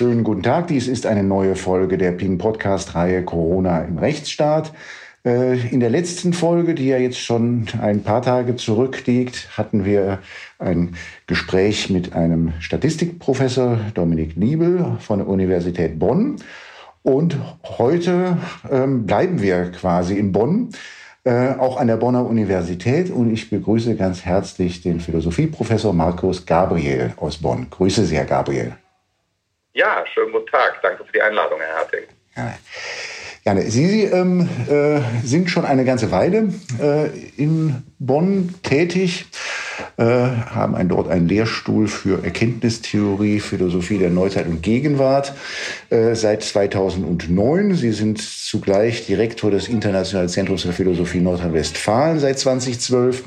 Schönen guten Tag. Dies ist eine neue Folge der Ping Podcast Reihe Corona im Rechtsstaat. Äh, in der letzten Folge, die ja jetzt schon ein paar Tage zurückliegt, hatten wir ein Gespräch mit einem Statistikprofessor Dominik Niebel von der Universität Bonn. Und heute ähm, bleiben wir quasi in Bonn, äh, auch an der Bonner Universität. Und ich begrüße ganz herzlich den Philosophieprofessor Markus Gabriel aus Bonn. Grüße Sie, Herr Gabriel. Ja, schönen guten Tag. Danke für die Einladung, Herr Harting. Ja. Gerne. Sie ähm, äh, sind schon eine ganze Weile äh, in Bonn tätig, haben ein, dort einen Lehrstuhl für Erkenntnistheorie, Philosophie der Neuzeit und Gegenwart äh, seit 2009. Sie sind zugleich Direktor des Internationalen Zentrums für Philosophie Nordrhein-Westfalen seit 2012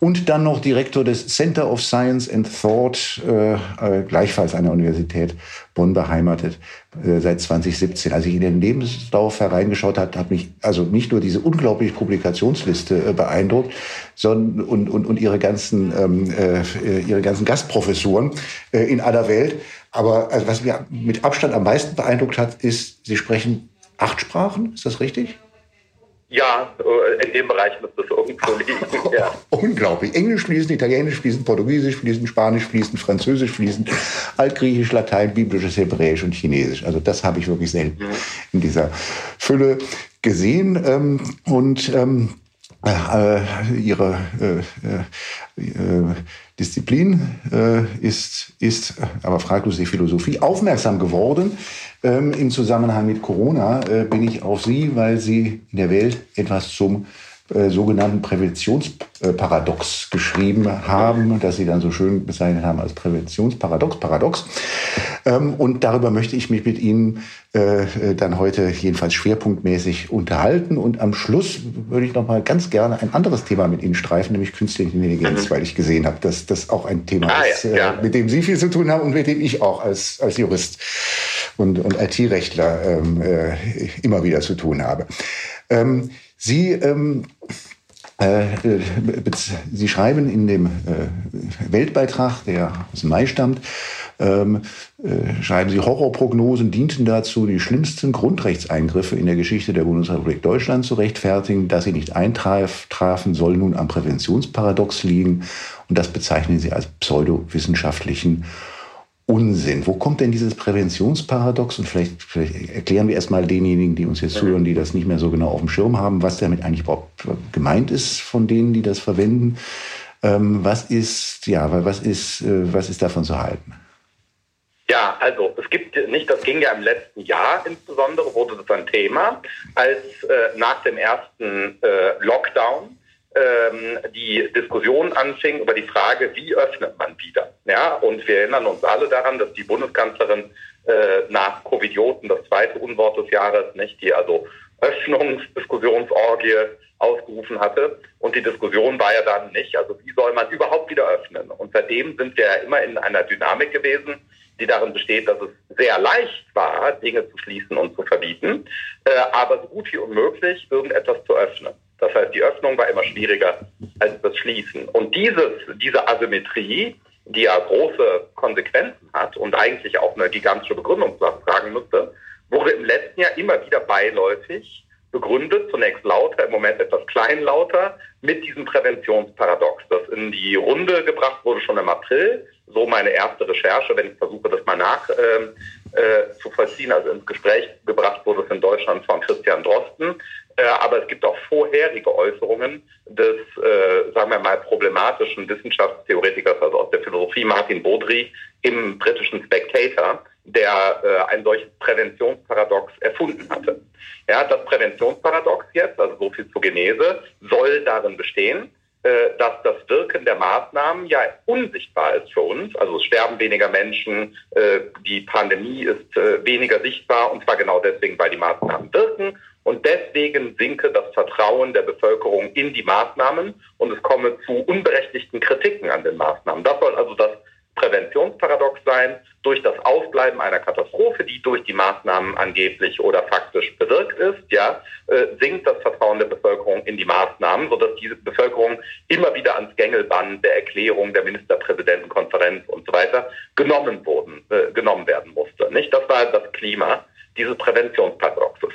und dann noch Direktor des Center of Science and Thought, äh, äh, gleichfalls an der Universität Bonn beheimatet, äh, seit 2017. Als ich in den Lebenslauf hereingeschaut habe, hat mich also nicht nur diese unglaubliche Publikationsliste äh, beeindruckt, sondern und, und, und ihre ganzen ähm, äh, ihre ganzen Gastprofessuren äh, in aller Welt. Aber also was mir mit Abstand am meisten beeindruckt hat, ist, Sie sprechen acht Sprachen. Ist das richtig? Ja, äh, in dem Bereich müsste es irgendwo liegen. Ja. Unglaublich. Englisch fließen, Italienisch fließen, Portugiesisch fließen, Spanisch fließen, Französisch fließen, Altgriechisch, Latein, Biblisches, Hebräisch und Chinesisch. Also das habe ich wirklich selten mhm. in dieser Fülle gesehen. Ähm, und ähm, äh, ihre äh, äh, Disziplin äh, ist, ist aber fraglos die Philosophie aufmerksam geworden. Ähm, Im Zusammenhang mit Corona äh, bin ich auf Sie, weil Sie in der Welt etwas zum äh, sogenannten Präventionsparadox geschrieben haben, das Sie dann so schön bezeichnet haben als Präventionsparadox, Paradox. Ähm, und darüber möchte ich mich mit Ihnen äh, äh, dann heute jedenfalls schwerpunktmäßig unterhalten. Und am Schluss würde ich noch mal ganz gerne ein anderes Thema mit Ihnen streifen, nämlich künstliche Intelligenz, mhm. weil ich gesehen habe, dass das auch ein Thema ah, ist, ja. Äh, mit dem Sie viel zu tun haben und mit dem ich auch als, als Jurist und, und IT-Rechtler ähm, äh, immer wieder zu tun habe. Ähm, Sie, ähm, äh, Sie schreiben in dem äh, Weltbeitrag, der aus dem Mai stammt, ähm, äh, schreiben Sie, Horrorprognosen dienten dazu, die schlimmsten Grundrechtseingriffe in der Geschichte der Bundesrepublik Deutschland zu rechtfertigen. Dass sie nicht eintrafen, soll nun am Präventionsparadox liegen. Und das bezeichnen Sie als pseudowissenschaftlichen Unsinn. Wo kommt denn dieses Präventionsparadox? Und vielleicht, vielleicht erklären wir erstmal denjenigen, die uns jetzt zuhören, die das nicht mehr so genau auf dem Schirm haben, was damit eigentlich überhaupt gemeint ist von denen, die das verwenden. Ähm, was ist, ja, was ist, äh, was ist davon zu halten? Ja, also es gibt nicht, das ging ja im letzten Jahr insbesondere, wurde das ein Thema, als äh, nach dem ersten äh, Lockdown ähm, die Diskussion anfing über die Frage, wie öffnet man wieder. Ja, und wir erinnern uns alle daran, dass die Bundeskanzlerin äh, nach Covidioten das zweite Unwort des Jahres, nicht die also Öffnungsdiskussionsorgie ausgerufen hatte. Und die Diskussion war ja dann nicht, also wie soll man überhaupt wieder öffnen? Und seitdem sind wir ja immer in einer Dynamik gewesen, die darin besteht, dass es sehr leicht war, Dinge zu schließen und zu verbieten, äh, aber so gut wie unmöglich, irgendetwas zu öffnen. Das heißt, die Öffnung war immer schwieriger als das Schließen. Und dieses, diese Asymmetrie, die ja große Konsequenzen hat und eigentlich auch eine gigantische Begründungslast tragen müsste, wurde im letzten Jahr immer wieder beiläufig begründet, zunächst lauter, im Moment etwas kleinlauter, mit diesem Präventionsparadox, das in die Runde gebracht wurde schon im April. So meine erste Recherche, wenn ich versuche, das mal nach äh, äh, zu vollziehen. Also ins Gespräch gebracht wurde es in Deutschland von Christian Drosten. Äh, aber es gibt auch vorherige Äußerungen des, äh, sagen wir mal, problematischen Wissenschaftstheoretikers, also aus der Philosophie, Martin Baudry, im britischen Spectator, der äh, ein solches Präventionsparadox erfunden hatte. Ja, das Präventionsparadox jetzt, also so viel zur Genese, soll darin bestehen, äh, dass das Wirken der Maßnahmen ja unsichtbar ist für uns. Also es sterben weniger Menschen, äh, die Pandemie ist äh, weniger sichtbar und zwar genau deswegen, weil die Maßnahmen wirken und deswegen sinke das Vertrauen der Bevölkerung in die Maßnahmen und es komme zu unberechtigten Kritiken an den Maßnahmen. Das soll also das Präventionsparadox sein. Durch das Ausbleiben einer Katastrophe, die durch die Maßnahmen angeblich oder faktisch bewirkt ist, ja, äh, sinkt das Vertrauen der Bevölkerung in die Maßnahmen, sodass diese Bevölkerung immer wieder ans Gängelband der Erklärung der Ministerpräsidentenkonferenz und so weiter genommen wurden, äh, genommen werden musste. Nicht? Das war das Klima dieses Präventionsparadoxes.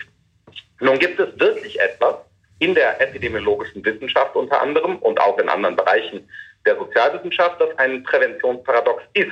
Nun gibt es wirklich etwas in der epidemiologischen Wissenschaft unter anderem und auch in anderen Bereichen der Sozialwissenschaft, das ein Präventionsparadox ist.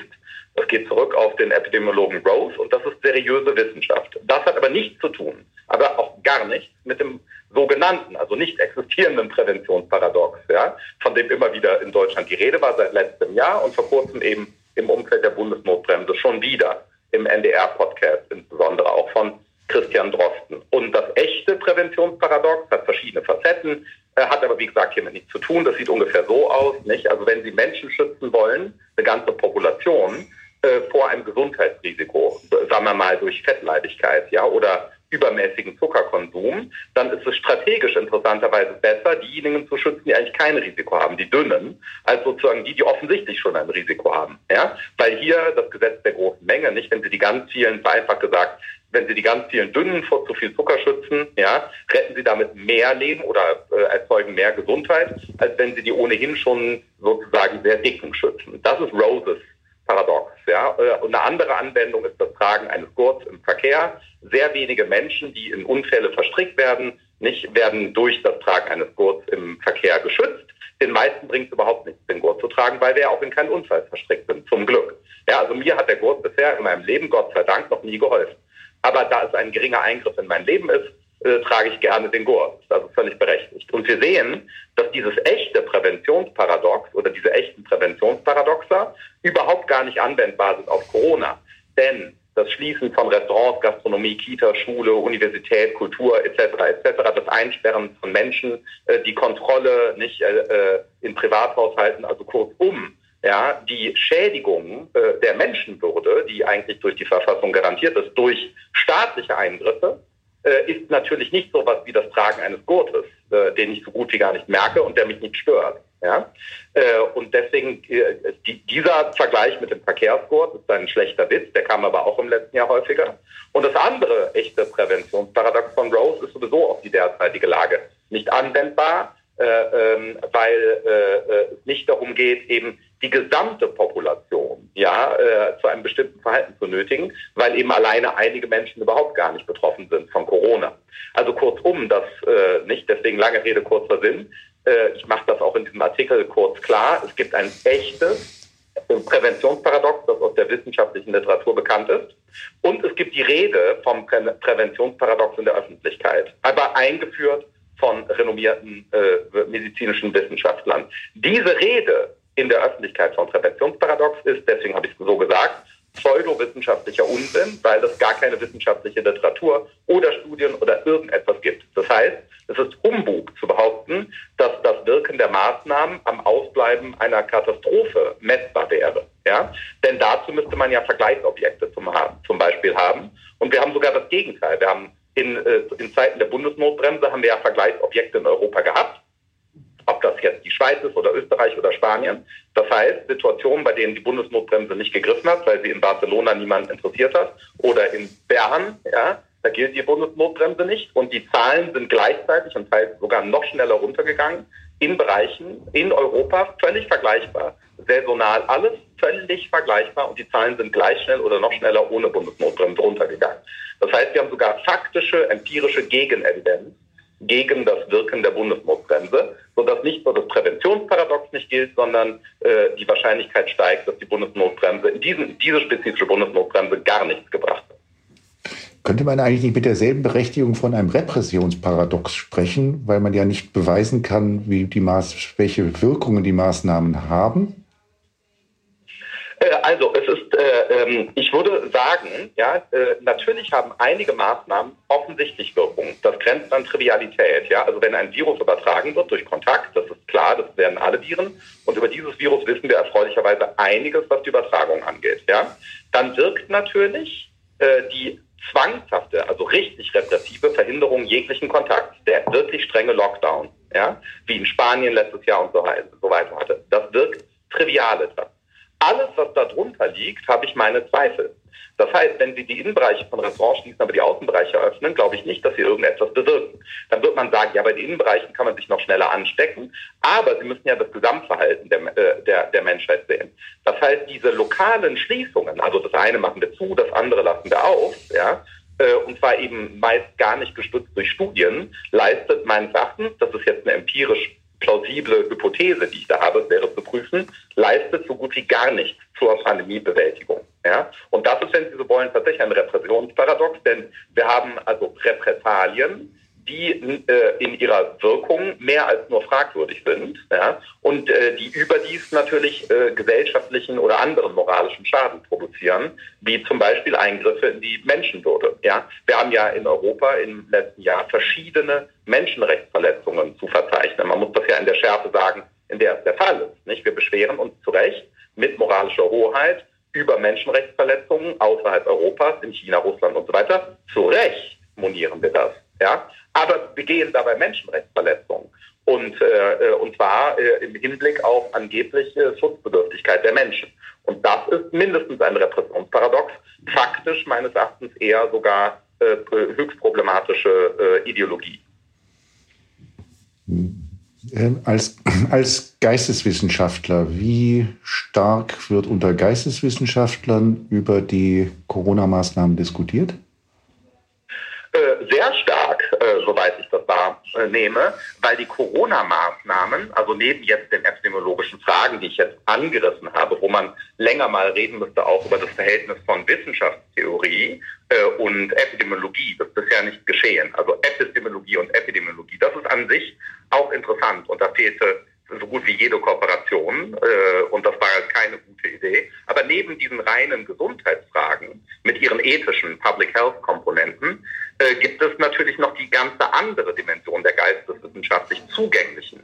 Das geht zurück auf den Epidemiologen Rose und das ist seriöse Wissenschaft. Das hat aber nichts zu tun, aber auch gar nichts mit dem sogenannten, also nicht existierenden Präventionsparadox, ja, von dem immer wieder in Deutschland die Rede war seit letztem Jahr und vor kurzem eben im Umfeld der Bundesnotbremse schon wieder im NDR-Podcast, insbesondere auch von Christian Drosten. Und das echte Präventionsparadox hat verschiedene Facetten, hat aber wie gesagt hiermit nichts zu tun. Das sieht ungefähr so aus, nicht? Also wenn Sie Menschen schützen wollen, eine ganze Population, äh, vor einem Gesundheitsrisiko, sagen wir mal durch Fettleibigkeit, ja, oder übermäßigen Zuckerkonsum, dann ist es strategisch interessanterweise besser, diejenigen zu schützen, die eigentlich kein Risiko haben, die dünnen, als sozusagen die, die offensichtlich schon ein Risiko haben. Ja? Weil hier das Gesetz der großen Menge, nicht, wenn Sie die ganz vielen, vereinfacht gesagt, wenn Sie die ganz vielen Dünnen vor zu viel Zucker schützen, ja, retten Sie damit mehr Leben oder äh, erzeugen mehr Gesundheit, als wenn Sie die ohnehin schon sozusagen sehr dicken schützen. Das ist Roses Paradox. Ja? Äh, und eine andere Anwendung ist das Tragen eines Gurts im Verkehr. Sehr wenige Menschen, die in Unfälle verstrickt werden, nicht werden durch das Tragen eines Gurts im Verkehr geschützt. Den meisten bringt es überhaupt nichts, den Gurt zu tragen, weil wir auch in keinen Unfall verstrickt sind, zum Glück. Ja, also mir hat der Gurt bisher in meinem Leben, Gott sei Dank, noch nie geholfen. Aber da es ein geringer Eingriff in mein Leben ist, äh, trage ich gerne den Gurt. Das ist also völlig berechtigt. Und wir sehen, dass dieses echte Präventionsparadox oder diese echten Präventionsparadoxa überhaupt gar nicht anwendbar sind auf Corona. Denn das Schließen von Restaurants, Gastronomie, Kita, Schule, Universität, Kultur etc. etc. Das Einsperren von Menschen, äh, die Kontrolle nicht äh, äh, in Privathaushalten, also kurzum ja, die Schädigung äh, der Menschenwürde, die eigentlich durch die Verfassung garantiert ist, durch staatliche Eingriffe, äh, ist natürlich nicht so was wie das Tragen eines Gurtes, äh, den ich so gut wie gar nicht merke und der mich nicht stört. Ja? Äh, und deswegen, äh, die, dieser Vergleich mit dem Verkehrsgurt ist ein schlechter Witz, der kam aber auch im letzten Jahr häufiger. Und das andere echte Präventionsparadox von Rose ist sowieso auf die derzeitige Lage nicht anwendbar, ähm, weil äh, es nicht darum geht, eben die gesamte Population ja äh, zu einem bestimmten Verhalten zu nötigen, weil eben alleine einige Menschen überhaupt gar nicht betroffen sind von Corona. Also kurzum, das äh, nicht, deswegen lange Rede, kurzer Sinn. Äh, ich mache das auch in diesem Artikel kurz klar. Es gibt ein echtes Präventionsparadox, das aus der wissenschaftlichen Literatur bekannt ist. Und es gibt die Rede vom Prä Präventionsparadox in der Öffentlichkeit, aber eingeführt von renommierten äh, medizinischen Wissenschaftlern. Diese Rede in der Öffentlichkeit von Präventionsparadox ist, deswegen habe ich es so gesagt, pseudowissenschaftlicher Unsinn, weil es gar keine wissenschaftliche Literatur oder Studien oder irgendetwas gibt. Das heißt, es ist Humbug zu behaupten, dass das Wirken der Maßnahmen am Ausbleiben einer Katastrophe messbar wäre. Ja? Denn dazu müsste man ja Vergleichsobjekte zum, zum Beispiel haben. Und wir haben sogar das Gegenteil. Wir haben in, äh, in Zeiten der Bundesnotbremse haben wir ja Vergleichsobjekte in Europa gehabt ob das jetzt die Schweiz ist oder Österreich oder Spanien. Das heißt, Situationen, bei denen die Bundesnotbremse nicht gegriffen hat, weil sie in Barcelona niemand interessiert hat, oder in Bern, ja, da gilt die Bundesnotbremse nicht. Und die Zahlen sind gleichzeitig und teils sogar noch schneller runtergegangen in Bereichen in Europa völlig vergleichbar. Saisonal alles völlig vergleichbar und die Zahlen sind gleich schnell oder noch schneller ohne Bundesnotbremse runtergegangen. Das heißt, wir haben sogar faktische, empirische Gegenevidenz gegen das Wirken der Bundesnotbremse, sodass nicht nur das Präventionsparadox nicht gilt, sondern äh, die Wahrscheinlichkeit steigt, dass die Bundesnotbremse, diesen, diese spezifische Bundesnotbremse gar nichts gebracht hat. Könnte man eigentlich nicht mit derselben Berechtigung von einem Repressionsparadox sprechen, weil man ja nicht beweisen kann, wie die Maß, welche Wirkungen die Maßnahmen haben? Äh, also es ist, äh, ähm, ich würde sagen, ja, äh, natürlich haben einige Maßnahmen offensichtlich Wirkung. Das grenzt an Trivialität. Ja, also wenn ein Virus übertragen wird durch Kontakt, das ist klar, das werden alle Viren. Und über dieses Virus wissen wir erfreulicherweise einiges, was die Übertragung angeht. Ja, dann wirkt natürlich äh, die zwangshafte, also richtig repressive Verhinderung jeglichen Kontakts, der wirklich strenge Lockdown, ja, wie in Spanien letztes Jahr und so, weiter hatte. Das wirkt trivial etwas. Alles, was darunter liegt, habe ich meine Zweifel. Das heißt, wenn Sie die Innenbereiche von Restaurants schließen, aber die Außenbereiche öffnen, glaube ich nicht, dass Sie irgendetwas bewirken. Dann wird man sagen, ja, bei den Innenbereichen kann man sich noch schneller anstecken, aber Sie müssen ja das Gesamtverhalten der, äh, der, der Menschheit sehen. Das heißt, diese lokalen Schließungen, also das eine machen wir zu, das andere lassen wir auf, ja, äh, und zwar eben meist gar nicht gestützt durch Studien, leistet meines Erachtens, das ist jetzt eine empirisch plausible Hypothese, die ich da habe, wäre zu prüfen, leistet so gut wie gar nichts zur Pandemiebewältigung. Ja? Und das ist, wenn Sie so wollen, tatsächlich ein Repressionsparadox, denn wir haben also Repressalien, die äh, in ihrer Wirkung mehr als nur fragwürdig sind ja, und äh, die überdies natürlich äh, gesellschaftlichen oder anderen moralischen Schaden produzieren, wie zum Beispiel Eingriffe in die Menschenwürde. Ja. Wir haben ja in Europa im letzten Jahr verschiedene Menschenrechtsverletzungen zu verzeichnen. Man muss das ja in der Schärfe sagen, in der es der Fall ist. Nicht? Wir beschweren uns zu Recht mit moralischer Hoheit über Menschenrechtsverletzungen außerhalb Europas, in China, Russland und so weiter. Zu Recht monieren wir das. Ja? Aber begehen dabei Menschenrechtsverletzungen. Und, äh, äh, und zwar äh, im Hinblick auf angebliche Schutzbedürftigkeit der Menschen. Und das ist mindestens ein Repressionsparadox, faktisch meines Erachtens eher sogar äh, höchst problematische äh, Ideologie. Ähm, als, als Geisteswissenschaftler, wie stark wird unter Geisteswissenschaftlern über die Corona-Maßnahmen diskutiert? Äh, sehr ich das wahrnehme, weil die Corona-Maßnahmen, also neben jetzt den epidemiologischen Fragen, die ich jetzt angerissen habe, wo man länger mal reden müsste, auch über das Verhältnis von Wissenschaftstheorie äh, und Epidemiologie, das ist bisher nicht geschehen. Also Epistemologie und Epidemiologie, das ist an sich auch interessant und da fehlte so gut wie jede Kooperation äh, und das war keine gute Idee. Aber neben diesen reinen Gesundheitsfragen mit ihren ethischen Public Health Komponenten äh, gibt es natürlich noch die ganze andere Dimension der geisteswissenschaftlich zugänglichen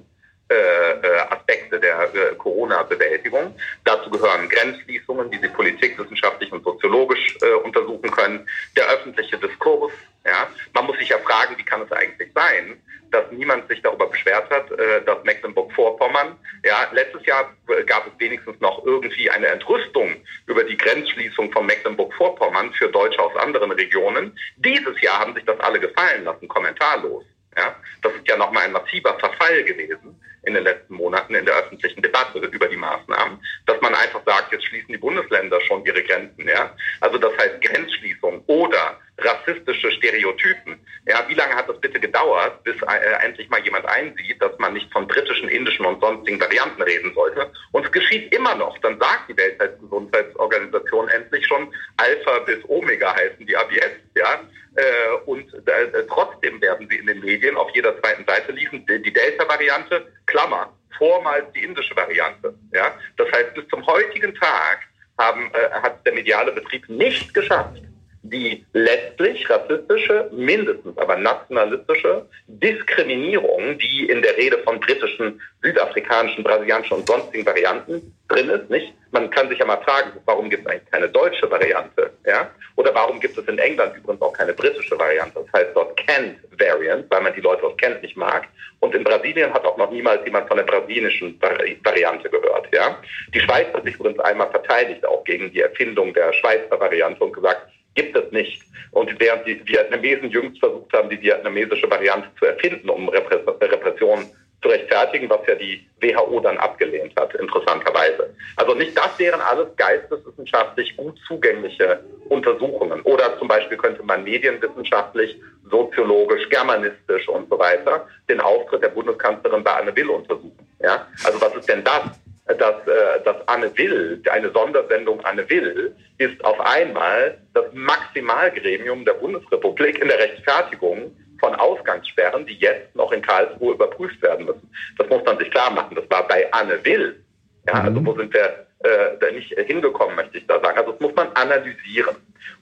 Aspekte der äh, Corona-Bewältigung. Dazu gehören Grenzschließungen, die Sie politikwissenschaftlich und soziologisch äh, untersuchen können, der öffentliche Diskurs. Ja? Man muss sich ja fragen, wie kann es eigentlich sein, dass niemand sich darüber beschwert hat, äh, dass Mecklenburg-Vorpommern, ja, letztes Jahr gab es wenigstens noch irgendwie eine Entrüstung über die Grenzschließung von Mecklenburg-Vorpommern für Deutsche aus anderen Regionen. Dieses Jahr haben sich das alle gefallen lassen, kommentarlos. Ja, das ist ja nochmal ein massiver Verfall gewesen in den letzten Monaten in der öffentlichen Debatte über die Maßnahmen, dass man einfach sagt, jetzt schließen die Bundesländer schon ihre Grenzen. Ja? Also das heißt Grenzschließung oder rassistische Stereotypen. Ja, wie lange hat das bitte gedauert, bis äh, endlich mal jemand einsieht, dass man nicht von britischen, indischen und sonstigen Varianten reden sollte? Und es geschieht immer noch. Dann sagt die Weltgesundheitsorganisation endlich schon, Alpha bis Omega heißen die ab jetzt. Ja? Äh, und äh, trotzdem werden sie in den Medien auf jeder zweiten Seite liefen, die Delta-Variante, Klammer, vormals die indische Variante. Ja? Das heißt, bis zum heutigen Tag haben, äh, hat der mediale Betrieb nicht geschafft, die letztlich rassistische, mindestens aber nationalistische Diskriminierung, die in der Rede von britischen, südafrikanischen, brasilianischen und sonstigen Varianten drin ist, nicht? Man kann sich ja mal fragen, warum gibt es eigentlich keine deutsche Variante, ja? Oder warum gibt es in England übrigens auch keine britische Variante? Das heißt dort Kent Variant, weil man die Leute aus Kent nicht mag. Und in Brasilien hat auch noch niemals jemand von der brasilianischen Variante gehört, ja? Die Schweiz hat sich übrigens einmal verteidigt, auch gegen die Erfindung der Schweizer Variante und gesagt, gibt es nicht. Und während die Vietnamesen jüngst versucht haben, die vietnamesische Variante zu erfinden, um Repressionen zu rechtfertigen, was ja die WHO dann abgelehnt hat, interessanterweise. Also nicht das wären alles geisteswissenschaftlich gut zugängliche Untersuchungen. Oder zum Beispiel könnte man medienwissenschaftlich, soziologisch, germanistisch und so weiter den Auftritt der Bundeskanzlerin bei Anne Will untersuchen. Ja? Also was ist denn das? Dass, äh, dass Anne Will, eine Sondersendung Anne Will, ist auf einmal das Maximalgremium der Bundesrepublik in der Rechtfertigung von Ausgangssperren, die jetzt noch in Karlsruhe überprüft werden müssen. Das muss man sich klar machen. Das war bei Anne Will. Ja, also wo sind wir äh, nicht hingekommen, möchte ich da sagen. Also das muss man analysieren.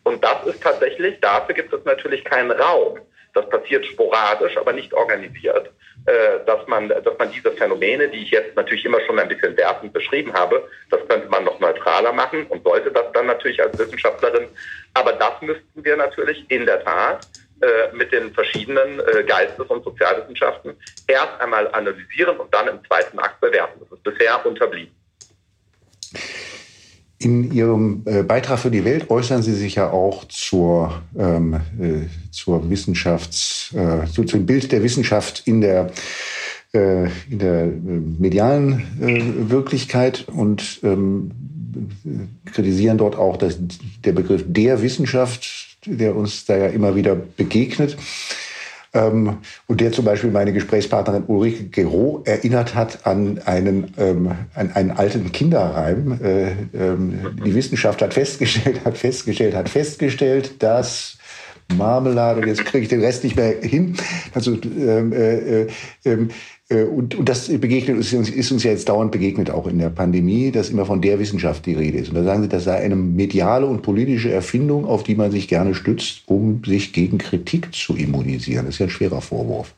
Und das ist tatsächlich, dafür gibt es natürlich keinen Raum. Das passiert sporadisch, aber nicht organisiert. Äh, dass man, dass man diese Phänomene, die ich jetzt natürlich immer schon ein bisschen wertend beschrieben habe, das könnte man noch neutraler machen und sollte das dann natürlich als Wissenschaftlerin. Aber das müssten wir natürlich in der Tat äh, mit den verschiedenen äh, Geistes- und Sozialwissenschaften erst einmal analysieren und dann im zweiten Akt bewerten. Das ist bisher unterblieben. In Ihrem äh, Beitrag für die Welt äußern Sie sich ja auch zur, ähm, äh, zur Wissenschafts, äh, zu, zum Bild der Wissenschaft in der, äh, in der äh, medialen äh, Wirklichkeit und ähm, kritisieren dort auch, dass der Begriff der Wissenschaft, der uns da ja immer wieder begegnet, ähm, und der zum Beispiel meine Gesprächspartnerin Ulrike Gero erinnert hat an einen, ähm, an einen alten Kinderreim. Äh, ähm, die Wissenschaft hat festgestellt, hat festgestellt, hat festgestellt, dass Marmelade, jetzt kriege ich den Rest nicht mehr hin. Also ähm, äh, äh, ähm, äh, und, und das begegnet ist uns, ist uns ja jetzt dauernd begegnet, auch in der Pandemie, dass immer von der Wissenschaft die Rede ist. Und da sagen Sie, das sei eine mediale und politische Erfindung, auf die man sich gerne stützt, um sich gegen Kritik zu immunisieren. Das ist ja ein schwerer Vorwurf.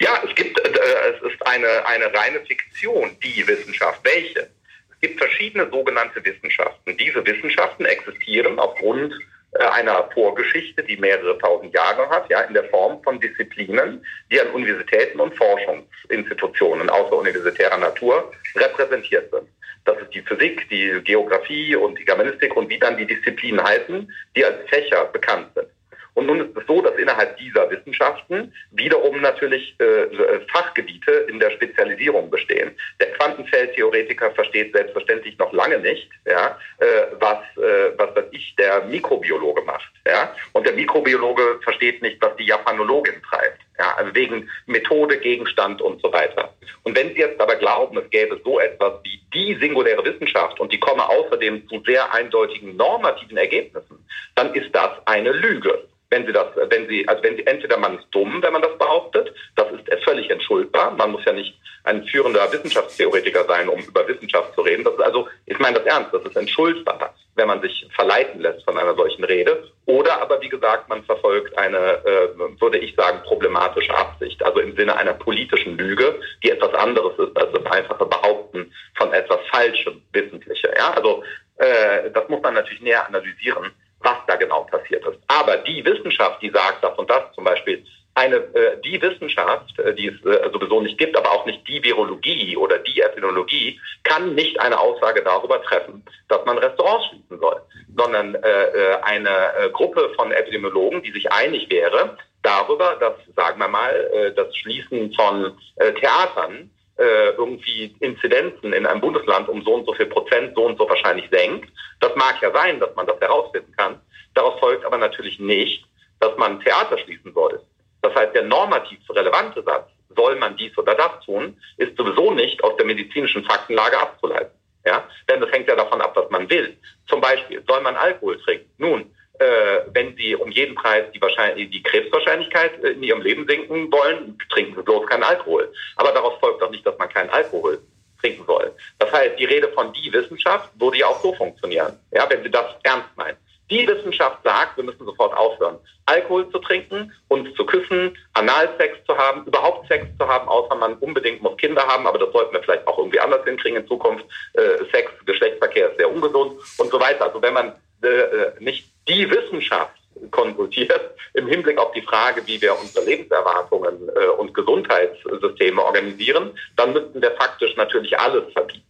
Ja, es gibt, äh, es ist eine, eine reine Fiktion, die Wissenschaft. Welche? Es gibt verschiedene sogenannte Wissenschaften. Diese Wissenschaften existieren aufgrund einer Vorgeschichte, die mehrere tausend Jahre hat, ja, in der Form von Disziplinen, die an Universitäten und Forschungsinstitutionen außeruniversitärer Natur repräsentiert sind. Das ist die Physik, die Geografie und die Germanistik und wie dann die Disziplinen heißen, die als Fächer bekannt sind. Und nun ist es so, dass innerhalb dieser Wissenschaften wiederum natürlich äh, Fachgebiete in der Spezialisierung bestehen. Der Quantenfeldtheoretiker versteht selbstverständlich noch lange nicht, ja, äh, was, äh, was, was ich, der Mikrobiologe macht. Ja? Und der Mikrobiologe versteht nicht, was die Japanologin treibt. Ja? Also wegen Methode, Gegenstand und so weiter. Und wenn Sie jetzt aber glauben, es gäbe so etwas wie die singuläre Wissenschaft und die komme außerdem zu sehr eindeutigen normativen Ergebnissen, dann ist das eine Lüge wenn sie das, wenn sie, also wenn sie entweder man ist dumm, wenn man das behauptet, das ist völlig entschuldbar. Man muss ja nicht ein führender Wissenschaftstheoretiker sein, um über Wissenschaft zu reden. Das ist also, ich meine das ernst, das ist entschuldbar, wenn man sich verleiten lässt von einer solchen Rede. Oder aber wie gesagt, man verfolgt eine, äh, würde ich sagen, problematische Absicht, also im Sinne einer politischen Lüge, die etwas anderes ist als das einfache Behaupten von etwas Falschem, Wissentliche. Ja, also äh, das muss man natürlich näher analysieren was da genau passiert ist. Aber die Wissenschaft, die sagt das und das zum Beispiel, eine, äh, die Wissenschaft, äh, die es äh, sowieso nicht gibt, aber auch nicht die Virologie oder die Epidemiologie, kann nicht eine Aussage darüber treffen, dass man Restaurants schließen soll, sondern äh, äh eine äh, Gruppe von Epidemiologen, die sich einig wäre darüber, dass, sagen wir mal, äh, das Schließen von äh, Theatern irgendwie Inzidenzen in einem Bundesland um so und so viel Prozent so und so wahrscheinlich senkt. Das mag ja sein, dass man das herausfinden kann. Daraus folgt aber natürlich nicht, dass man Theater schließen soll. Das heißt, der normativ relevante Satz, soll man dies oder das tun, ist sowieso nicht aus der medizinischen Faktenlage abzuleiten. Ja? Denn das hängt ja davon ab, was man will. Zum Beispiel, soll man Alkohol trinken? Nun, äh, wenn Sie um jeden Preis die, Wahrscheinlich die Krebswahrscheinlichkeit in Ihrem Leben senken wollen, trinken Sie bloß keinen Alkohol. Aber daraus folgt doch nicht, dass man keinen Alkohol trinken soll. Das heißt, die Rede von die Wissenschaft würde ja auch so funktionieren, ja, wenn Sie das ernst meinen. Die Wissenschaft sagt, wir müssen sofort aufhören, Alkohol zu trinken, uns zu küssen, Analsex zu haben, überhaupt Sex zu haben, außer man unbedingt muss Kinder haben, aber das sollten wir vielleicht auch irgendwie anders hinkriegen in Zukunft. Äh, Sex, Geschlechtsverkehr ist sehr ungesund und so weiter. Also wenn man äh, äh nicht die Wissenschaft konsultiert im Hinblick auf die Frage, wie wir unsere Lebenserwartungen äh, und Gesundheitssysteme organisieren, dann müssten wir faktisch natürlich alles verbieten.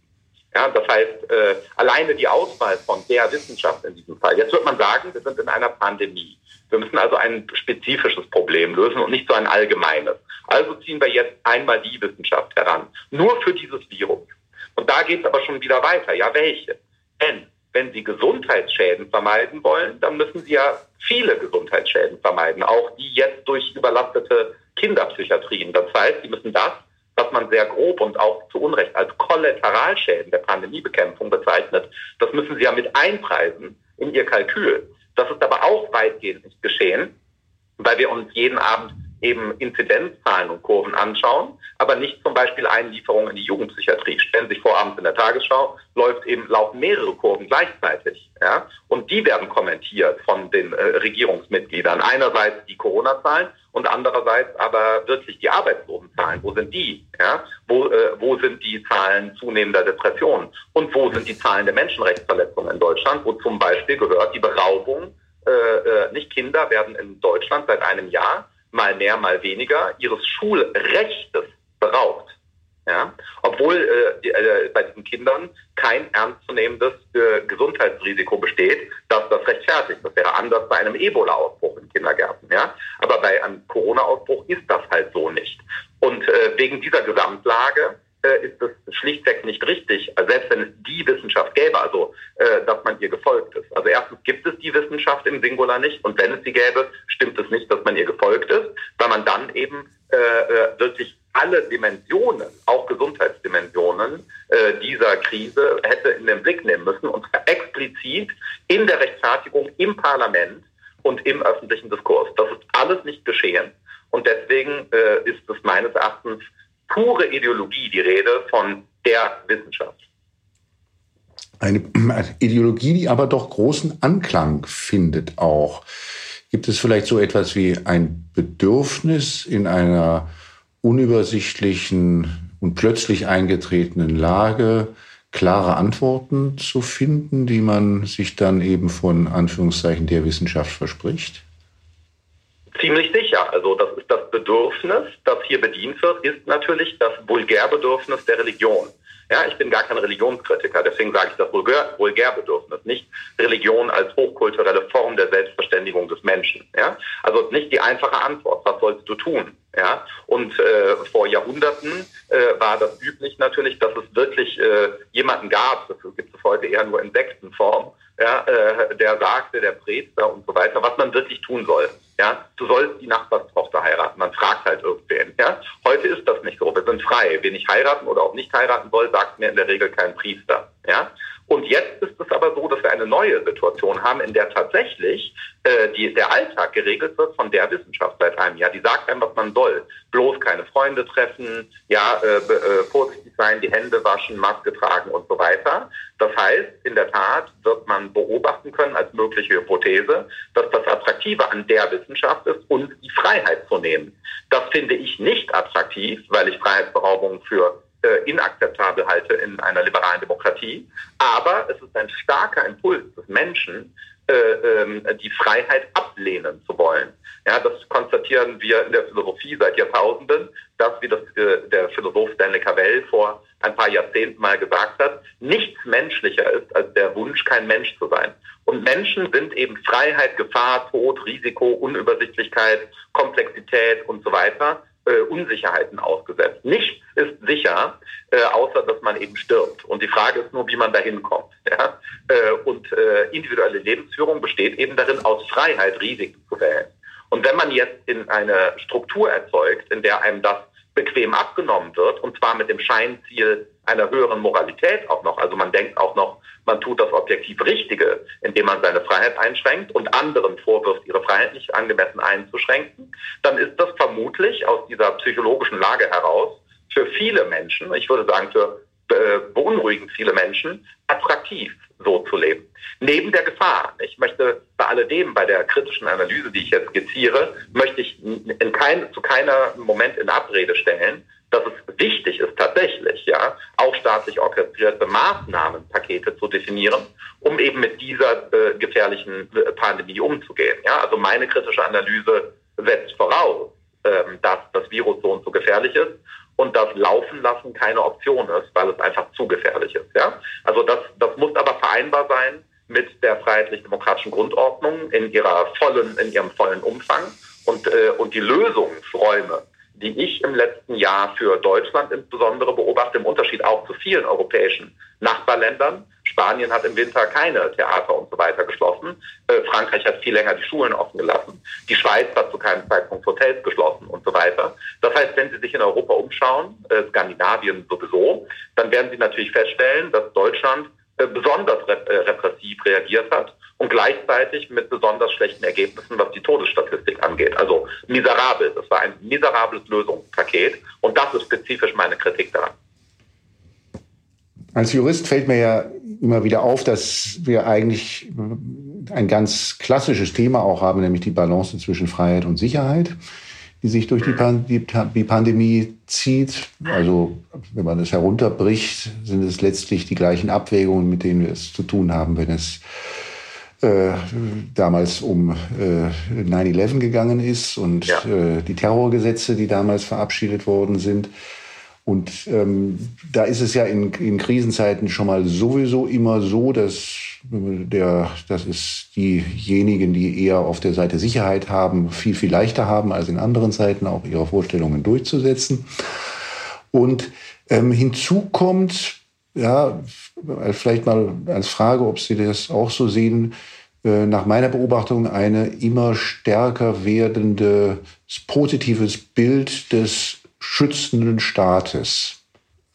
Ja, das heißt, äh, alleine die Auswahl von der Wissenschaft in diesem Fall. Jetzt wird man sagen, wir sind in einer Pandemie. Wir müssen also ein spezifisches Problem lösen und nicht so ein allgemeines. Also ziehen wir jetzt einmal die Wissenschaft heran. Nur für dieses Virus. Und da geht es aber schon wieder weiter. Ja, welche? Denn wenn Sie Gesundheitsschäden vermeiden wollen, dann müssen Sie ja viele Gesundheitsschäden vermeiden, auch die jetzt durch überlastete Kinderpsychiatrien. Das heißt, Sie müssen das, was man sehr grob und auch zu Unrecht als Kollateralschäden der Pandemiebekämpfung bezeichnet, das müssen Sie ja mit einpreisen in Ihr Kalkül. Das ist aber auch weitgehend nicht geschehen, weil wir uns jeden Abend eben Inzidenzzahlen und Kurven anschauen, aber nicht zum Beispiel Einlieferungen in die Jugendpsychiatrie. Stellen Sie sich vor, abends in der Tagesschau läuft eben, laufen mehrere Kurven gleichzeitig. Ja? Und die werden kommentiert von den äh, Regierungsmitgliedern. Einerseits die Corona-Zahlen und andererseits aber wirklich die Arbeitslosenzahlen. Wo sind die? Ja? Wo, äh, wo sind die Zahlen zunehmender Depressionen? Und wo sind die Zahlen der Menschenrechtsverletzungen in Deutschland? Wo zum Beispiel gehört die Beraubung, äh, äh nicht Kinder werden in Deutschland seit einem Jahr mal mehr, mal weniger, ihres Schulrechtes beraubt. Ja? Obwohl äh, die, äh, bei diesen Kindern kein ernstzunehmendes äh, Gesundheitsrisiko besteht, dass das rechtfertigt. Das wäre anders bei einem Ebola-Ausbruch in Kindergärten. Ja? Aber bei einem Corona-Ausbruch ist das halt so nicht. Und äh, wegen dieser Gesamtlage äh, ist es schlichtweg nicht richtig, selbst wenn es die Wissenschaft gäbe, also äh, dass man ihr gefolgt ist. Also erstens gibt es die Wissenschaft im Singular nicht und wenn es sie gäbe, stimmt es nicht, dass man ihr gefolgt ist, weil man dann eben äh, äh wirklich alle Dimensionen, auch Gesundheitsdimensionen äh, dieser Krise hätte in den Blick nehmen müssen und zwar explizit in der Rechtfertigung im Parlament und im öffentlichen Diskurs. Das ist alles nicht geschehen und deswegen äh, ist es meines Erachtens pure Ideologie die Rede von der Wissenschaft. Eine Ideologie, die aber doch großen Anklang findet auch. Gibt es vielleicht so etwas wie ein Bedürfnis in einer unübersichtlichen und plötzlich eingetretenen Lage, klare Antworten zu finden, die man sich dann eben von Anführungszeichen der Wissenschaft verspricht? Ziemlich sicher. Also das ist das Bedürfnis, das hier bedient wird, ist natürlich das Vulgärbedürfnis der Religion. Ja, ich bin gar kein Religionskritiker, deswegen sage ich das Vulgär, Vulgärbedürfnis, nicht Religion als hochkulturelle Form der Selbstverständigung des Menschen. Ja, also nicht die einfache Antwort, was sollst du tun? Ja, und äh, vor Jahrhunderten äh, war das üblich natürlich, dass es wirklich äh, jemanden gab, das gibt es heute eher nur in Sektenform, ja, äh, der sagte, der Priester und so weiter, was man wirklich tun soll. Ja, du sollst die Nachbarstochter heiraten. Man fragt halt irgendwen. Ja, heute ist das nicht so. Wir sind frei. Wen ich heiraten oder auch nicht heiraten soll, sagt mir in der Regel kein Priester. Ja, und jetzt ist es aber so, dass wir eine neue Situation haben, in der tatsächlich äh, die, der Alltag geregelt wird von der Wissenschaft seit einem Jahr. Die sagt einem, was man soll. Bloß keine Freunde treffen, ja, äh, äh, vorsichtig sein, die Hände waschen, Maske tragen und so weiter. Das heißt, in der Tat wird man beobachten können als mögliche Hypothese, dass das Attraktive an der Wissenschaft ist, uns die Freiheit zu nehmen. Das finde ich nicht attraktiv, weil ich Freiheitsberaubung für äh, inakzeptabel halte in einer liberalen Demokratie. Aber es ist ein starker Impuls des Menschen, äh, ähm, die Freiheit ablehnen zu wollen. Ja, das konstatieren wir in der Philosophie seit Jahrtausenden, dass, wie das äh, der Philosoph Stanley Cavell vor ein paar Jahrzehnten mal gesagt hat, nichts menschlicher ist als der Wunsch, kein Mensch zu sein. Und Menschen sind eben Freiheit, Gefahr, Tod, Risiko, Unübersichtlichkeit, Komplexität und so weiter äh, Unsicherheiten ausgesetzt. Nichts ist sicher, äh, außer dass man eben stirbt. Und die Frage ist nur, wie man dahin kommt. Ja? Äh, und äh, individuelle Lebensführung besteht eben darin, aus Freiheit Risiken zu wählen. Und wenn man jetzt in eine Struktur erzeugt, in der einem das bequem abgenommen wird, und zwar mit dem Scheinziel einer höheren Moralität auch noch, also man denkt auch noch, man tut das objektiv Richtige, indem man seine Freiheit einschränkt und anderen vorwirft, ihre Freiheit nicht angemessen einzuschränken, dann ist das vermutlich aus dieser psychologischen Lage heraus für viele Menschen, ich würde sagen für beunruhigend viele Menschen, attraktiv, so zu leben. Neben der Gefahr. Ich möchte bei alledem, bei der kritischen Analyse, die ich jetzt skizziere, möchte ich in kein, zu keiner Moment in Abrede stellen, dass es wichtig ist, tatsächlich, ja, auch staatlich orchestrierte Maßnahmenpakete zu definieren, um eben mit dieser äh, gefährlichen äh, Pandemie umzugehen. Ja, also meine kritische Analyse setzt voraus, ähm, dass das Virus so und so gefährlich ist und das Laufen lassen keine Option ist, weil es einfach zu gefährlich ist. Ja, also das, das muss aber vereinbar sein mit der freiheitlich-demokratischen Grundordnung in ihrer vollen, in ihrem vollen Umfang und äh, und die Lösungsräume die ich im letzten Jahr für Deutschland insbesondere beobachte, im Unterschied auch zu vielen europäischen Nachbarländern. Spanien hat im Winter keine Theater und so weiter geschlossen. Äh, Frankreich hat viel länger die Schulen offen gelassen. Die Schweiz hat zu keinem Zeitpunkt Hotels geschlossen und so weiter. Das heißt, wenn Sie sich in Europa umschauen, äh, Skandinavien sowieso, dann werden Sie natürlich feststellen, dass Deutschland äh, besonders äh, repressiv reagiert hat und gleichzeitig mit besonders schlechten Ergebnissen, was die Todesstatistik angeht. Also miserabel. Das war ein miserables Lösungspaket und das ist spezifisch meine Kritik daran. Als Jurist fällt mir ja immer wieder auf, dass wir eigentlich ein ganz klassisches Thema auch haben, nämlich die Balance zwischen Freiheit und Sicherheit, die sich durch die, Pan die Pandemie zieht. Also wenn man es herunterbricht, sind es letztlich die gleichen Abwägungen, mit denen wir es zu tun haben, wenn es äh, damals um äh, 9-11 gegangen ist und ja. äh, die Terrorgesetze, die damals verabschiedet worden sind. Und ähm, da ist es ja in, in Krisenzeiten schon mal sowieso immer so, dass der, das ist diejenigen, die eher auf der Seite Sicherheit haben, viel, viel leichter haben, als in anderen Zeiten auch ihre Vorstellungen durchzusetzen. Und ähm, hinzu kommt, ja, vielleicht mal als Frage, ob Sie das auch so sehen, äh, nach meiner Beobachtung eine immer stärker werdendes positives Bild des schützenden Staates.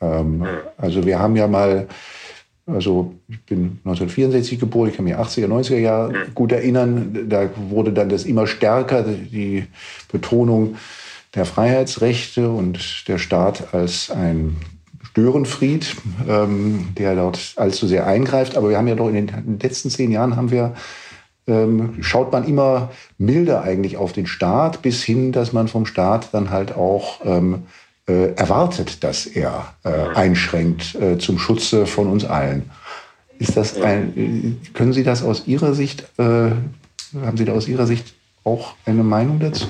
Ähm, also wir haben ja mal, also ich bin 1964 geboren, ich kann mich 80er, 90er Jahre gut erinnern, da wurde dann das immer stärker, die Betonung der Freiheitsrechte und der Staat als ein Störenfried, ähm, der dort allzu sehr eingreift. Aber wir haben ja doch in den letzten zehn Jahren haben wir schaut man immer milder eigentlich auf den Staat, bis hin, dass man vom Staat dann halt auch ähm, äh, erwartet, dass er äh, einschränkt äh, zum Schutze von uns allen. Ist das ein, können Sie das aus Ihrer Sicht, äh, haben Sie da aus Ihrer Sicht auch eine Meinung dazu?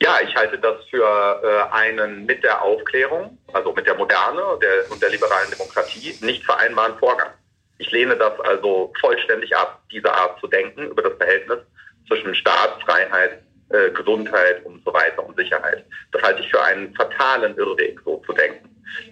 Ja, ich halte das für äh, einen mit der Aufklärung, also mit der Moderne der, und der liberalen Demokratie nicht vereinbaren Vorgang. Ich lehne das also vollständig ab, diese Art zu denken über das Verhältnis zwischen Staat, Freiheit, äh, Gesundheit und so weiter und Sicherheit. Das halte ich für einen fatalen Irrweg, so zu denken.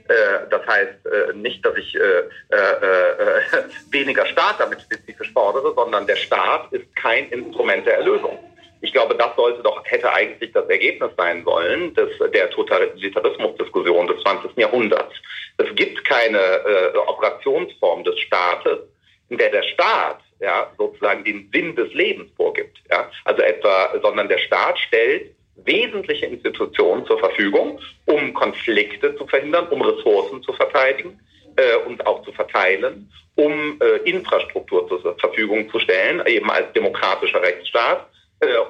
Äh, das heißt äh, nicht, dass ich weniger Staat damit spezifisch fordere, sondern der Staat ist kein Instrument der Erlösung. Ich glaube, das sollte doch, hätte eigentlich das Ergebnis sein sollen des, der Totalitarismusdiskussion des 20. Jahrhunderts. Es gibt keine äh, Operationsform des Staates, in der der Staat ja, sozusagen den Sinn des Lebens vorgibt. Ja? Also etwa, sondern der Staat stellt wesentliche Institutionen zur Verfügung, um Konflikte zu verhindern, um Ressourcen zu verteidigen äh, und auch zu verteilen, um äh, Infrastruktur zur Verfügung zu stellen, eben als demokratischer Rechtsstaat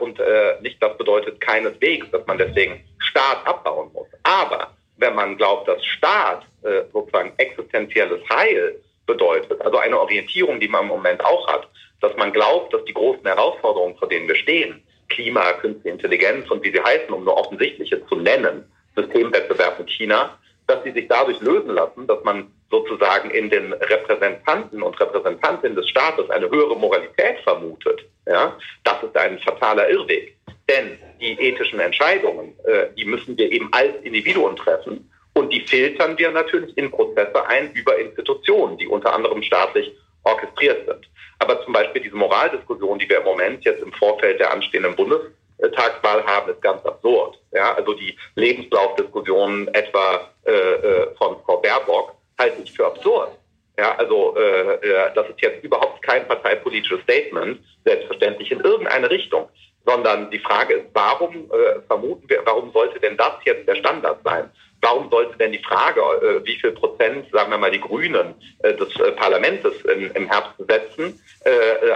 und äh, nicht das bedeutet keineswegs, dass man deswegen Staat abbauen muss. Aber wenn man glaubt, dass Staat äh, sozusagen existenzielles Heil bedeutet, also eine Orientierung, die man im Moment auch hat, dass man glaubt, dass die großen Herausforderungen, vor denen wir stehen, Klima, künstliche Intelligenz und wie sie heißen, um nur offensichtliche zu nennen, Systemwettbewerb mit China, dass sie sich dadurch lösen lassen, dass man sozusagen in den Repräsentanten und Repräsentantinnen des Staates eine höhere Moralität vermutet, ja, das ist ein fataler Irrweg. Denn die ethischen Entscheidungen, äh, die müssen wir eben als Individuen treffen und die filtern wir natürlich in Prozesse ein über Institutionen, die unter anderem staatlich orchestriert sind. Aber zum Beispiel diese Moraldiskussion, die wir im Moment jetzt im Vorfeld der anstehenden Bundestagswahl haben, ist ganz absurd. Ja, also die Lebenslaufdiskussionen etwa äh, äh von Frau Baerbock halte ich für absurd. Ja, also äh, äh, das ist jetzt überhaupt kein parteipolitisches Statement, selbstverständlich in irgendeine Richtung, sondern die Frage ist, warum äh, vermuten wir, warum sollte denn das jetzt der Standard sein? Warum sollte denn die Frage, äh, wie viel Prozent, sagen wir mal, die Grünen äh, des äh, Parlaments in, im Herbst setzen, äh, äh,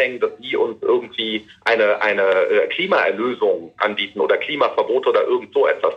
abhängen, dass die uns irgendwie eine, eine äh, Klimaerlösung anbieten oder Klimaverbot oder irgend so etwas.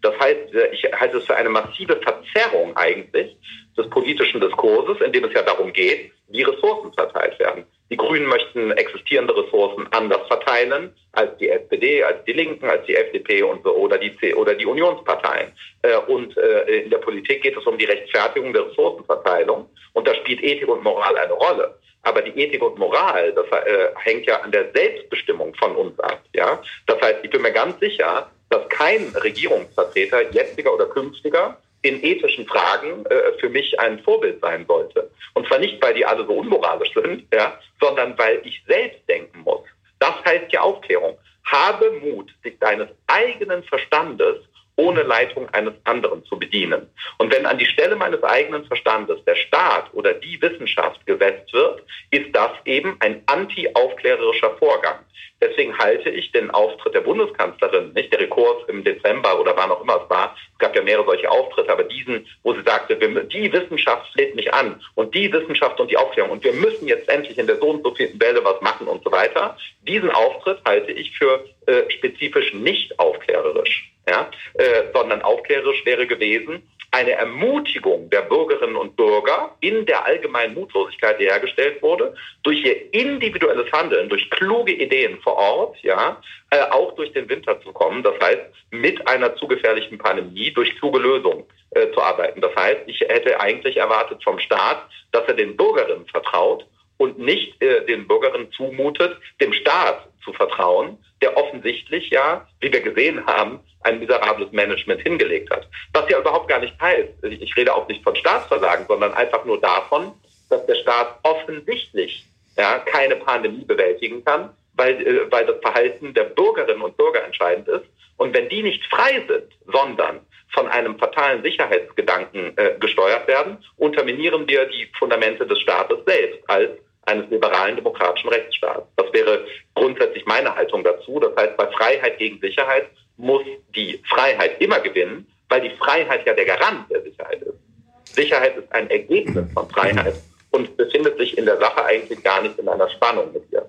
Das heißt, äh, ich halte es für eine massive Verzerrung eigentlich des politischen Diskurses, in dem es ja darum geht, wie Ressourcen verteilt werden. Die Grünen möchten existierende Ressourcen anders verteilen als die SPD, als die Linken, als die FDP und so, oder die C oder die Unionsparteien. Äh, und in der Politik geht es um die Rechtfertigung der Ressourcenverteilung und da spielt Ethik und Moral eine Rolle. Aber die Ethik und Moral, das äh, hängt ja an der Selbstbestimmung von uns ab. Ja, das heißt, ich bin mir ganz sicher, dass kein Regierungsvertreter, jetziger oder künftiger, in ethischen Fragen äh, für mich ein Vorbild sein sollte. Und zwar nicht, weil die alle so unmoralisch sind, ja, sondern weil ich selbst denken muss. Das heißt ja Aufklärung. Habe Mut, sich deines eigenen Verstandes ohne Leitung eines anderen zu bedienen. Und wenn an die Stelle meines eigenen Verstandes der Staat oder die Wissenschaft gesetzt wird, ist das eben ein anti-aufklärerischer Vorgang. Deswegen halte ich den Auftritt der Bundeskanzlerin, nicht der Rekurs im Dezember oder wann auch immer es war, es gab ja mehrere solche Auftritte, aber diesen, wo sie sagte, die Wissenschaft lädt mich an und die Wissenschaft und die Aufklärung und wir müssen jetzt endlich in der so und so vierten Welle was machen und so weiter, Diesen Auftritt halte ich für äh, spezifisch nicht aufklärerisch, ja, äh, sondern aufklärerisch wäre gewesen, eine Ermutigung der Bürgerinnen und Bürger in der allgemeinen Mutlosigkeit, die hergestellt wurde, durch ihr individuelles Handeln, durch kluge Ideen vor Ort, ja, äh, auch durch den Winter zu kommen. Das heißt, mit einer zu gefährlichen Pandemie durch kluge Lösungen äh, zu arbeiten. Das heißt, ich hätte eigentlich erwartet vom Staat, dass er den Bürgerinnen vertraut und nicht äh, den Bürgerinnen zumutet, dem Staat zu vertrauen, der offensichtlich ja, wie wir gesehen haben, ein miserables Management hingelegt hat. Was ja überhaupt gar nicht heißt, ich rede auch nicht von Staatsversagen, sondern einfach nur davon, dass der Staat offensichtlich ja, keine Pandemie bewältigen kann, weil, äh, weil das Verhalten der Bürgerinnen und Bürger entscheidend ist. Und wenn die nicht frei sind, sondern von einem fatalen Sicherheitsgedanken äh, gesteuert werden, unterminieren wir die Fundamente des Staates selbst als eines liberalen demokratischen Rechtsstaats. Das wäre grundsätzlich meine Haltung dazu. Das heißt, bei Freiheit gegen Sicherheit muss die Freiheit immer gewinnen, weil die Freiheit ja der Garant der Sicherheit ist. Sicherheit ist ein Ergebnis von Freiheit und befindet sich in der Sache eigentlich gar nicht in einer Spannung mit ihr.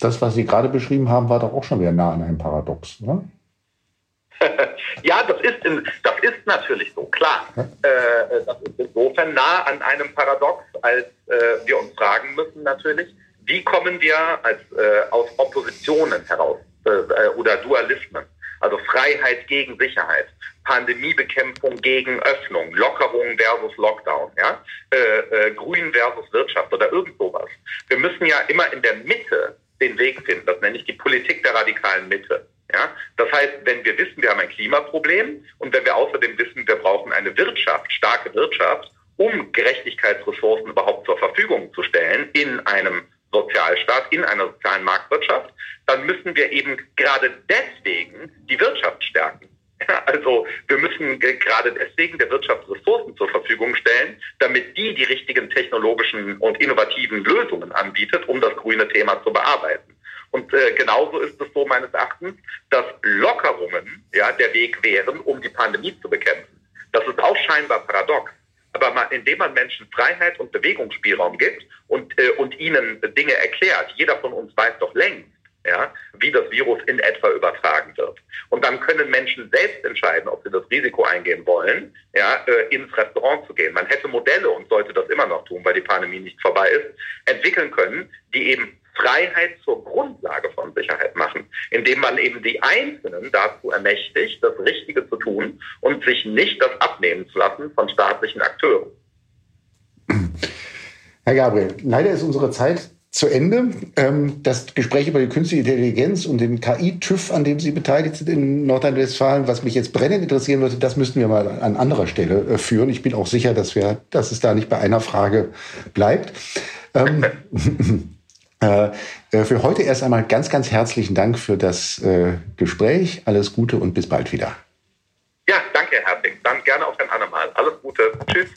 Das, was Sie gerade beschrieben haben, war doch auch schon wieder nah an einem Paradox, oder? ja, das ist, in, das ist natürlich so, klar. Äh, das ist insofern nah an einem Paradox, als äh, wir uns fragen müssen natürlich, wie kommen wir als, äh, aus Oppositionen heraus äh, oder Dualismen, also Freiheit gegen Sicherheit, Pandemiebekämpfung gegen Öffnung, Lockerung versus Lockdown, ja, äh, äh, Grün versus Wirtschaft oder irgend sowas. Wir müssen ja immer in der Mitte den Weg finden. Das nenne ich die Politik der radikalen Mitte. Ja? Das heißt, wenn wir wissen, wir haben ein Klimaproblem und wenn wir außerdem wissen, wir brauchen eine Wirtschaft, starke Wirtschaft, um Gerechtigkeitsressourcen überhaupt zur Verfügung zu stellen in einem Sozialstaat, in einer sozialen Marktwirtschaft, dann müssen wir eben gerade deswegen die Wirtschaft stärken. Also wir müssen gerade deswegen der Wirtschaft Ressourcen zur Verfügung stellen, damit die die richtigen technologischen und innovativen Lösungen anbietet, um das grüne Thema zu bearbeiten. Und äh, genauso ist es so meines Erachtens, dass Lockerungen ja der Weg wären, um die Pandemie zu bekämpfen. Das ist auch scheinbar paradox. Aber man, indem man Menschen Freiheit und Bewegungsspielraum gibt und, äh, und ihnen Dinge erklärt, jeder von uns weiß doch längst, ja, wie das Virus in etwa übertragen wird. Und dann können Menschen selbst entscheiden, ob sie das Risiko eingehen wollen, ja, äh, ins Restaurant zu gehen. Man hätte Modelle und sollte das immer noch tun, weil die Pandemie nicht vorbei ist, entwickeln können, die eben Freiheit zur Grundlage von Sicherheit machen, indem man eben die Einzelnen dazu ermächtigt, das Richtige zu tun und sich nicht das abnehmen zu lassen von staatlichen Akteuren. Herr Gabriel, leider ist unsere Zeit zu Ende. Ähm, das Gespräch über die künstliche Intelligenz und den KI-TÜV, an dem Sie beteiligt sind in Nordrhein-Westfalen, was mich jetzt brennend interessieren würde, das müssten wir mal an anderer Stelle äh, führen. Ich bin auch sicher, dass, wir, dass es da nicht bei einer Frage bleibt. Ähm, Äh, äh, für heute erst einmal ganz, ganz herzlichen Dank für das Gespräch. Alles Gute und bis bald wieder. Ja, danke, Herr Herzig. Dann gerne auf ein andermal. Alles Gute. Tschüss.